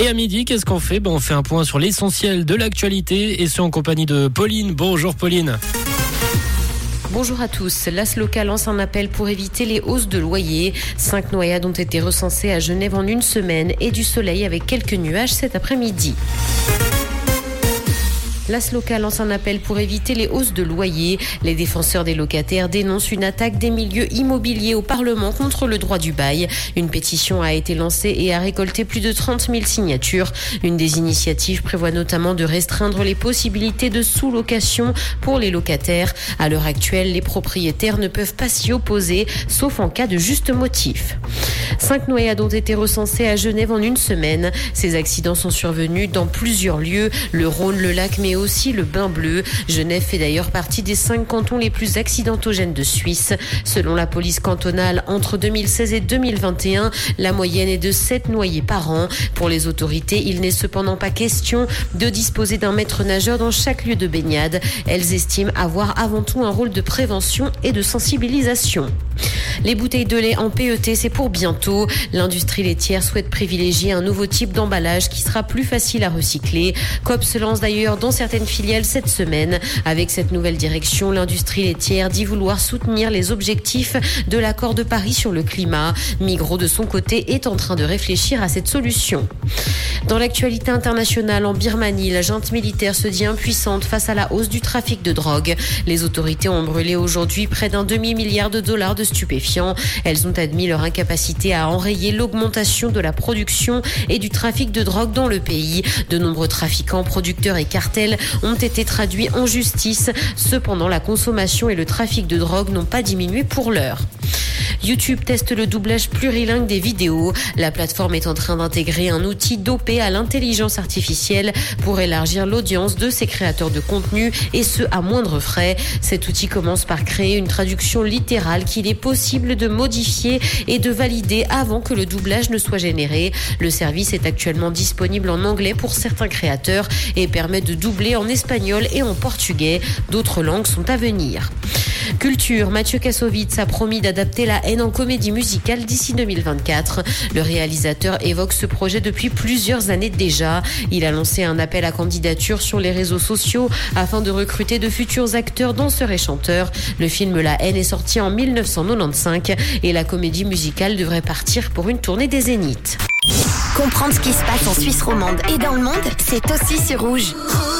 Et à midi, qu'est-ce qu'on fait? Ben, On fait un point sur l'essentiel de l'actualité et ce en compagnie de Pauline. Bonjour Pauline. Bonjour à tous. L'AS local lance un appel pour éviter les hausses de loyers. Cinq noyades ont été recensées à Genève en une semaine et du soleil avec quelques nuages cet après-midi. L'AS local lance un appel pour éviter les hausses de loyers. Les défenseurs des locataires dénoncent une attaque des milieux immobiliers au Parlement contre le droit du bail. Une pétition a été lancée et a récolté plus de 30 000 signatures. Une des initiatives prévoit notamment de restreindre les possibilités de sous-location pour les locataires. À l'heure actuelle, les propriétaires ne peuvent pas s'y opposer, sauf en cas de juste motif. Cinq noyades ont été recensées à Genève en une semaine. Ces accidents sont survenus dans plusieurs lieux, le Rhône, le lac, mais aussi le Bain Bleu. Genève fait d'ailleurs partie des cinq cantons les plus accidentogènes de Suisse. Selon la police cantonale, entre 2016 et 2021, la moyenne est de 7 noyés par an. Pour les autorités, il n'est cependant pas question de disposer d'un maître nageur dans chaque lieu de baignade. Elles estiment avoir avant tout un rôle de prévention et de sensibilisation. Les bouteilles de lait en PET, c'est pour bientôt. L'industrie laitière souhaite privilégier un nouveau type d'emballage qui sera plus facile à recycler. COP se lance d'ailleurs dans certaines filiales cette semaine. Avec cette nouvelle direction, l'industrie laitière dit vouloir soutenir les objectifs de l'accord de Paris sur le climat. Migros, de son côté, est en train de réfléchir à cette solution. Dans l'actualité internationale, en Birmanie, la junte militaire se dit impuissante face à la hausse du trafic de drogue. Les autorités ont brûlé aujourd'hui près d'un demi-milliard de dollars de stupéfiants. Elles ont admis leur incapacité à enrayer l'augmentation de la production et du trafic de drogue dans le pays. De nombreux trafiquants, producteurs et cartels ont été traduits en justice. Cependant, la consommation et le trafic de drogue n'ont pas diminué pour l'heure. YouTube teste le doublage plurilingue des vidéos. La plateforme est en train d'intégrer un outil dopé à l'intelligence artificielle pour élargir l'audience de ses créateurs de contenu et ce à moindre frais. Cet outil commence par créer une traduction littérale qu'il est possible de modifier et de valider avant que le doublage ne soit généré. Le service est actuellement disponible en anglais pour certains créateurs et permet de doubler en espagnol et en portugais. D'autres langues sont à venir. Culture, Mathieu Kassovitz a promis d'adapter la haine en comédie musicale d'ici 2024. Le réalisateur évoque ce projet depuis plusieurs années déjà. Il a lancé un appel à candidature sur les réseaux sociaux afin de recruter de futurs acteurs, danseurs et chanteurs. Le film La haine est sorti en 1995 et la comédie musicale devrait partir pour une tournée des Zéniths. Comprendre ce qui se passe en Suisse romande et dans le monde, c'est aussi sur Rouge. Rouge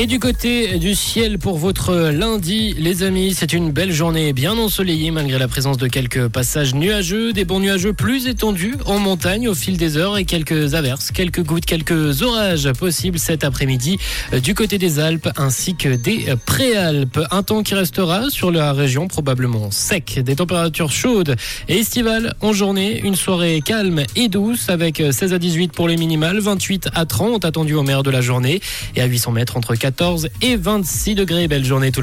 et du côté du ciel pour votre lundi, les amis, c'est une belle journée bien ensoleillée malgré la présence de quelques passages nuageux, des bons nuageux plus étendus en montagne au fil des heures et quelques averses, quelques gouttes, quelques orages possibles cet après-midi du côté des Alpes ainsi que des préalpes. Un temps qui restera sur la région probablement sec, des températures chaudes et estivales en journée, une soirée calme et douce avec 16 à 18 pour les minimales, 28 à 30 attendus au maire de la journée et à 800 mètres entre 4 14 et 26 degrés. Belle journée tout